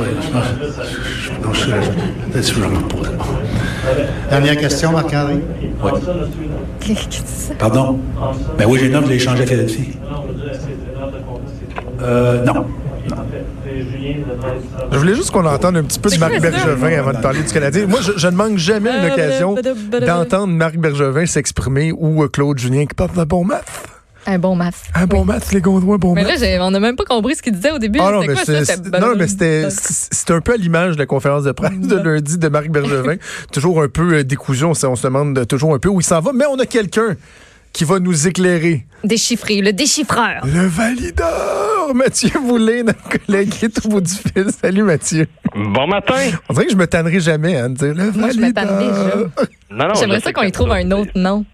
Oui, je pense. Non, je peut-être je vais me reposer. Dernière question, Marc-André. Oui. Pardon? Ben oui, j'ai une offre de l'échange à Philadelphie. Euh, non. Je voulais juste qu'on entende un petit peu de Marc? Bergevin avant de parler du Canadien. Moi, je, je ne manque jamais Euh, l'occasion bada, bada, bada. d'entendre Marc Bergevin s'exprimer ou euh, Claude Julien qui parle d'un bon maths. Un bon maths. Un bon maths, les Gondouins, un bon Mais maths. là, j'ai- on n'a même pas compris ce qu'il disait au début. Ah non, C'était mais C'était- non, mais c'était c'est un peu à l'image de la conférence de presse de lundi de Marc Bergevin. toujours un peu euh, décousu, on, se- on se demande toujours un peu où il s'en va, mais on a quelqu'un qui va nous éclairer. Déchiffré, le déchiffreur. Le valideur, Mathieu Boulay, notre collègue qui est au bout du fil. Salut Mathieu. Bon matin. On dirait que je me tannerai jamais hein, dire le Moi, je me tanne valideur. déjà. Non, non, J'aimerais je ça qu'on y trouve un autre nom.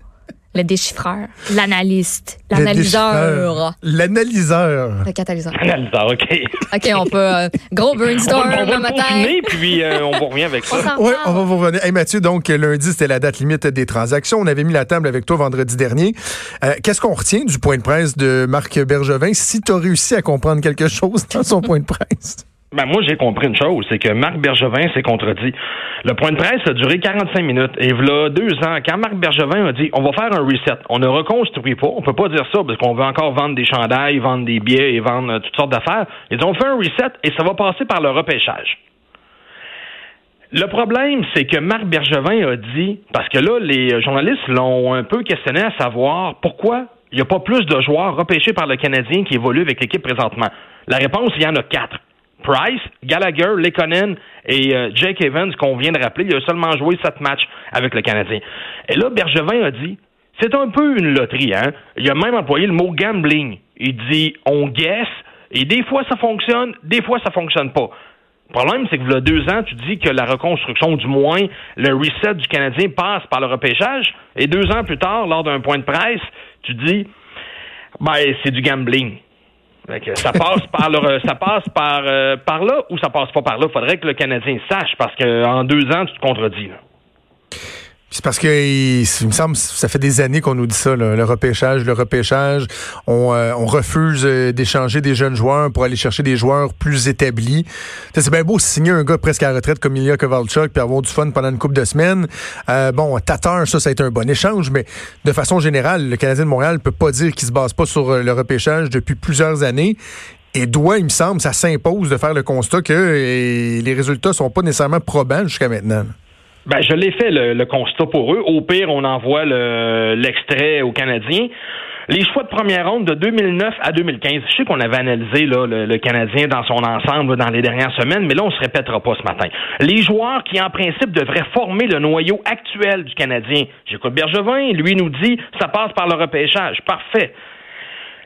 Le déchiffreur, l'analyste, l'analyseur. L'analyseur. le catalyseur. Analyseur, OK. OK, on peut. euh, gros On brainstorm va, on va le matin. confiner, puis euh, on vous revient avec On ça. s'en Oui, on va vous revenir. Hey Mathieu, donc lundi, c'était la date limite des transactions. On avait mis la table avec toi vendredi dernier. Euh, Qu'est-ce qu'on retient du point de presse de Marc Bergevin si tu as réussi à comprendre quelque chose dans son point de presse? Ben, moi, j'ai compris une chose, c'est que Marc Bergevin s'est contredit. Le point de presse a duré 45 minutes. Et voilà deux ans, quand Marc Bergevin a dit on va faire un reset, on ne reconstruit pas, on peut pas dire ça parce qu'on veut encore vendre des chandails, vendre des billets et vendre euh, toutes sortes d'affaires. Ils dit on fait un reset et ça va passer par le repêchage. Le problème, c'est que Marc Bergevin a dit, parce que là, les journalistes l'ont un peu questionné à savoir pourquoi il n'y a pas plus de joueurs repêchés par le Canadien qui évoluent avec l'équipe présentement. La réponse, il y en a quatre. Price, Gallagher, Lekonen et euh, Jake Evans, qu'on vient de rappeler, il a seulement joué sept matchs avec le Canadien. Et là, Bergevin a dit, c'est un peu une loterie, hein. Il a même employé le mot gambling. Il dit, on guesse, et des fois ça fonctionne, des fois ça fonctionne pas. Le problème, c'est que il y a deux ans, tu dis que la reconstruction, du moins, le reset du Canadien passe par le repêchage, et deux ans plus tard, lors d'un point de presse, tu dis, ben, c'est du gambling. Que ça passe par le, ça passe par, euh, par là ou ça passe pas par là? Faudrait que le Canadien sache parce que en deux ans, tu te contredis. là. C'est parce que il, me semble ça fait des années qu'on nous dit ça, là, le repêchage, le repêchage. On, euh, on refuse euh, d'échanger des jeunes joueurs pour aller chercher des joueurs plus établis. C'est bien beau signer un gars presque à retraite comme Ilya Kovalchuk puis avoir du fun pendant une couple de semaines. Euh, bon, Tatar, ça, ça a été un bon échange, mais de façon générale, le Canadien de Montréal peut pas dire qu'il se base pas sur euh, le repêchage depuis plusieurs années. Et doit, il me semble, ça s'impose de faire le constat que euh, les résultats sont pas nécessairement probants jusqu'à maintenant. Ben, je l'ai fait le, le constat pour eux. Au pire, on envoie le- l'extrait aux Canadiens. Les choix de première ronde de 2009 à 2015, je sais qu'on avait analysé le, Canadien dans son ensemble dans les dernières semaines, mais là, on se répétera pas ce matin. Les joueurs qui, en principe, devraient former le noyau actuel du Canadien. J'écoute Bergevin, lui nous dit, ça passe par le repêchage. Parfait.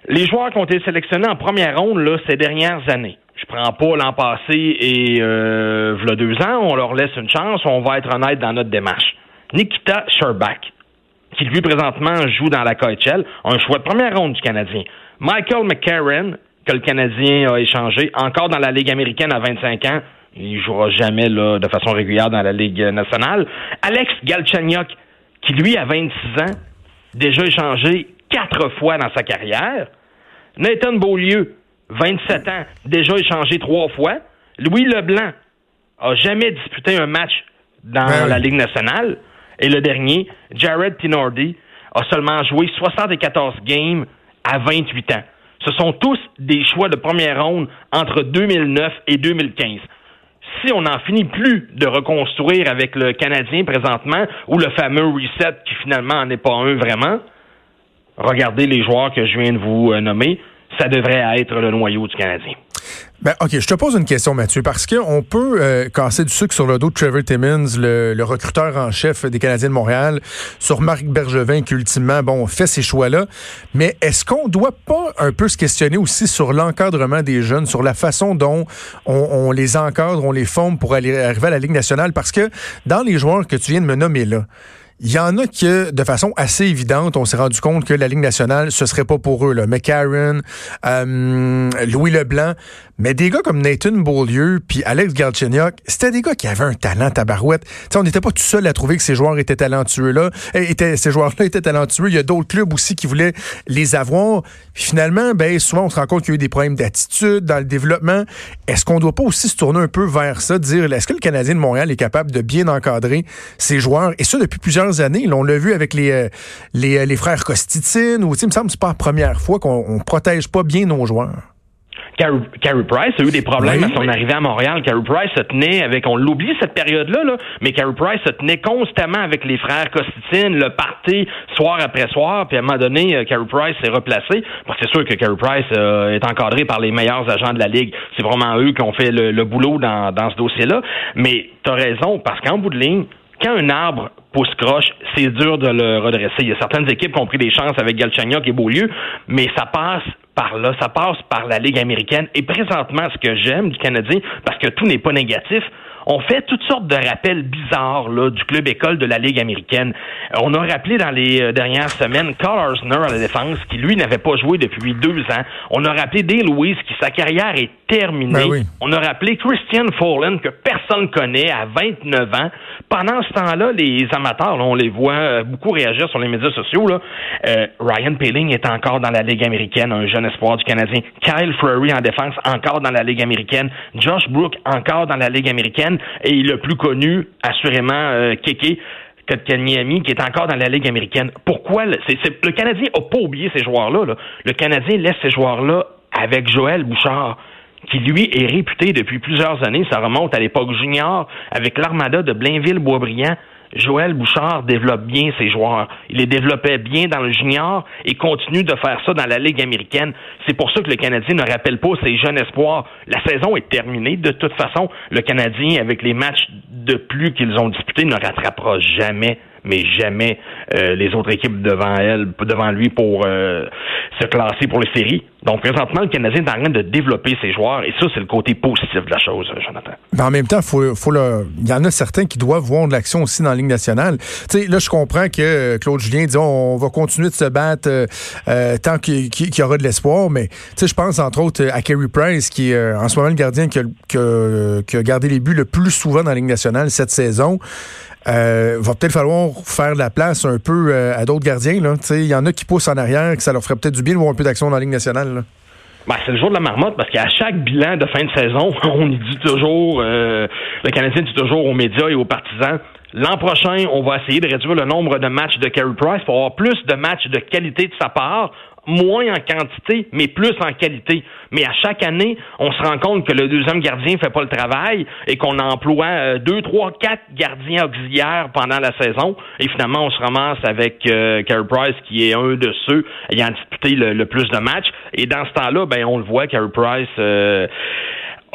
Les joueurs qui ont été sélectionnés en première ronde ces dernières années. Je prends pas l'an passé et euh, v'là deux ans, on leur laisse une chance, on va être honnête dans notre démarche. Nikita Sherbak, qui lui présentement joue dans la KHL, un choix de première ronde du Canadien. Michael McCarron, que le Canadien a échangé, encore dans la Ligue américaine à 25 ans, il jouera jamais de façon régulière dans la Ligue nationale. Alex Galchenyuk, qui lui a 26 ans, déjà échangé quatre fois dans sa carrière. Nathan Beaulieu, 27 ans, déjà échangé trois fois. Louis Leblanc a jamais disputé un match dans Ben oui. la Ligue nationale. Et le dernier, Jared Tinordi, a seulement joué 74 games à 28 ans. Ce sont tous des choix de première ronde entre 2009 et 2015. Si on n'en finit plus de reconstruire avec le Canadien présentement, ou le fameux reset qui finalement n'en est pas un vraiment, regardez les joueurs que je viens de vous euh, nommer, ça devrait être le noyau du Canadien. Ben, OK, je te pose une question, Mathieu, parce qu'on peut euh, casser du sucre sur le dos de Trevor Timmins, le, le recruteur en chef des Canadiens de Montréal, sur Marc Bergevin, qui ultimement, bon, fait ces choix-là. Mais est-ce qu'on doit pas un peu se questionner aussi sur l'encadrement des jeunes, sur la façon dont on, on les encadre, on les forme pour aller arriver à la Ligue nationale? Parce que dans les joueurs que tu viens de me nommer là, Il y en a que, de façon assez évidente, on s'est rendu compte que la Ligue nationale, ce serait pas pour eux. Là. McCarron, euh, Louis Leblanc, mais des gars comme Nathan Beaulieu puis Alex Galchenyuk, c'était des gars qui avaient un talent tabarouette. T'sais, on n'était pas tout seul à trouver que ces joueurs étaient talentueux là. Étaient, ces joueurs-là étaient talentueux. Il y a d'autres clubs aussi qui voulaient les avoir. Puis finalement, ben souvent on se rend compte qu'il y a eu des problèmes d'attitude dans le développement. Est-ce qu'on doit pas aussi se tourner un peu vers ça, dire est-ce que le Canadien de Montréal est capable de bien encadrer ses joueurs? Et ça depuis plusieurs années. on l'a vu avec les, euh, les, euh, les, frères Costitine, ou il me semble que c'est pas la première fois qu'on protège pas bien nos joueurs. Carey Price a eu des problèmes à son arrivée à Montréal. Carey Price se tenait avec, on l'oublie cette période-là, là, mais Carey Price se tenait constamment avec les frères Costitine, le parti soir après soir, puis à un moment donné, euh, Carey Price s'est replacé, parce que c'est sûr que Carey Price est encadré par les meilleurs agents de la Ligue. C'est vraiment eux qui ont fait le, boulot dans, dans ce dossier-là. Mais tu as raison, parce qu'en bout de ligne, quand un arbre pousse croche, c'est dur de le redresser. Il y a certaines équipes qui ont pris des chances avec Galchenyuk et Beaulieu, mais ça passe par là, ça passe par la Ligue américaine. Et présentement, ce que j'aime du Canadien, parce que tout n'est pas négatif, on fait toutes sortes de rappels bizarres là, du club école de la Ligue américaine. On a rappelé dans les euh, dernières semaines Carl Arsner à la défense, qui lui n'avait pas joué depuis deux ans. On a rappelé Dale Louise, qui sa carrière est terminée. Ben On a rappelé Christian Follen, que personne connaît, à 29 ans. Pendant ce temps-là, les amateurs, on les voit euh, beaucoup réagir sur les médias sociaux. Là. Euh, Ryan Paling est encore dans la Ligue américaine, un jeune espoir du Canadien. Kyle Fleury en défense, encore dans la Ligue américaine. Josh Brook, encore dans la Ligue américaine et le plus connu, assurément, euh, Keke. Kotkaniemi, qui est encore dans la Ligue américaine. Pourquoi? Le, le Canadien n'a pas oublié ces joueurs-là. Le Canadien laisse ces joueurs-là avec Joël Bouchard qui lui est réputé depuis plusieurs années, ça remonte à l'époque junior, avec l'armada de Blainville-Boisbriand, Joël Bouchard développe bien ses joueurs. Il les développait bien dans le junior et continue de faire ça dans la Ligue américaine. C'est pour ça que le Canadien ne rappelle pas ses jeunes espoirs. La saison est terminée. De toute façon, le Canadien, avec les matchs de plus qu'ils ont disputés, ne rattrapera jamais mais jamais euh, les autres équipes devant elle, devant lui pour euh, se classer pour les séries. Donc présentement, le Canadien est en train de développer ses joueurs et ça, c'est le côté positif de la chose, Jonathan. Mais en même temps, faut, faut il y en a certains qui doivent voir de l'action aussi dans la Ligue nationale. Tu sais, là, je comprends que euh, Claude Julien dit on va continuer de se battre tant qu'il y aura de l'espoir, mais tu sais, je pense entre autres à Kerry Price, qui est en ce moment le gardien qui a, gardé les buts le plus souvent dans la Ligue nationale cette saison. Euh, va peut-être falloir faire de la place un peu euh, à d'autres gardiens. Il y en a qui poussent en arrière, que ça leur ferait peut-être du bien de voir un peu d'action dans la Ligue nationale. Ben, c'est le jour de la marmotte parce qu'à chaque bilan de fin de saison, on dit toujours, euh, le Canadien dit toujours aux médias et aux partisans, l'an prochain, on va essayer de réduire le nombre de matchs de Carey Price pour avoir plus de matchs de qualité de sa part moins en quantité, mais plus en qualité. Mais à chaque année, on se rend compte que le deuxième gardien fait pas le travail et qu'on emploie euh, deux, trois, quatre gardiens auxiliaires pendant la saison. Et finalement, on se ramasse avec euh, Carey Price, qui est un de ceux ayant disputé le, plus de matchs. Et dans ce temps-là, ben on le voit, Carey Price. Euh,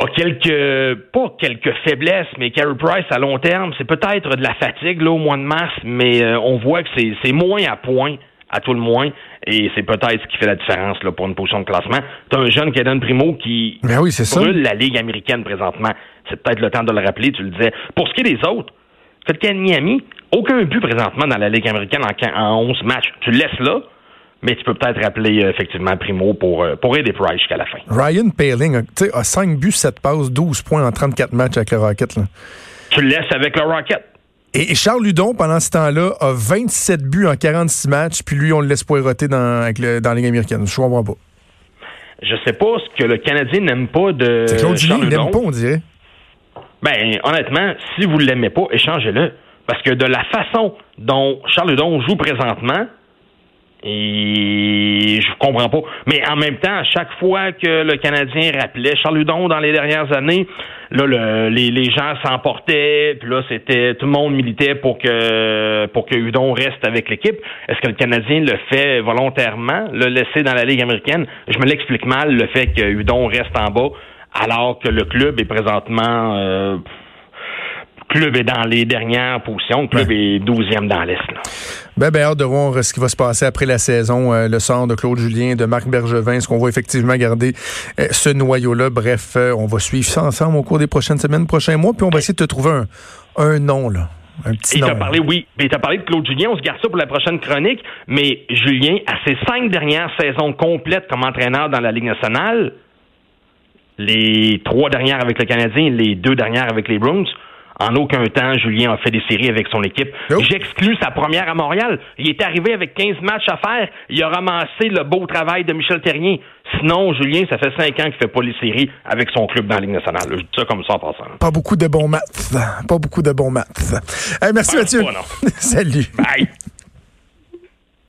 a quelques, pas quelques faiblesses, mais Carey Price à long terme, c'est peut-être de la fatigue là, au mois de mars, mais on voit que c'est moins à point à tout le moins. Et c'est peut-être ce qui fait la différence là, pour une position de classement. Tu as un jeune Caden Primo qui ben oui, brûle la Ligue américaine présentement. C'est peut-être le temps de le rappeler, tu le disais. Pour ce qui est des autres, Miami, aucun but présentement dans la Ligue américaine en, en 11 matchs. Tu le laisses là, mais tu peux peut-être rappeler euh, effectivement Primo pour, euh, pour aider Price jusqu'à la fin. Ryan Paling a 5 buts, 7 passes, 12 points en 34 matchs avec le Rocket. Là. Tu le laisses avec le Rocket. Et Charles Ludon, pendant ce temps-là, a 27 buts en 46 matchs, puis lui, on le laisse poireauter dans, avec le, dans la Ligue américaine. Je comprends pas. Je sais pas ce que le Canadien n'aime pas de. C'est Claude Julien, il n'aime pas, on dirait. Ben, honnêtement, si vous ne l'aimez pas, échangez-le. Parce que de la façon dont Charles Ludon joue présentement, et je comprends pas. Mais en même temps, à chaque fois que le Canadien rappelait Charles Hudon dans les dernières années, là, le, les, les, gens s'emportaient, puis là, c'était tout le monde militait pour que pour que Hudon reste avec l'équipe. Est-ce que le Canadien le fait volontairement, le laisser dans la Ligue américaine? Je me l'explique mal, le fait que Hudon reste en bas, alors que le club est présentement euh, club est dans les dernières positions. Le club est 12e dans l'Est. Ben, ben, hâte de voir ce qui va se passer après la saison, euh, le sort de Claude Julien, de Marc Bergevin. Est-ce qu'on va effectivement garder euh, ce noyau-là? Bref, euh, on va suivre ça ensemble au cours des prochaines semaines, prochains mois, puis on va essayer de te trouver un, un nom, là. un petit Et nom. t'as parlé, oui, mais t'as parlé de Claude Julien, on se garde ça pour la prochaine chronique, mais Julien, à ses cinq dernières saisons complètes comme entraîneur dans la Ligue nationale, les trois dernières avec le Canadien, les deux dernières avec les Bruins, en aucun temps, Julien a fait des séries avec son équipe. Nope. J'exclus sa première à Montréal. Il était arrivé avec 15 matchs à faire. Il a ramassé le beau travail de Michel Terrien. Sinon, Julien, ça fait cinq ans qu'il fait pas les séries avec son club dans la Ligue nationale. Je dis ça comme ça en passant. Pas beaucoup de bons maths. Pas beaucoup de bons maths. Hey, merci Mathieu. pas. Salut. Bye.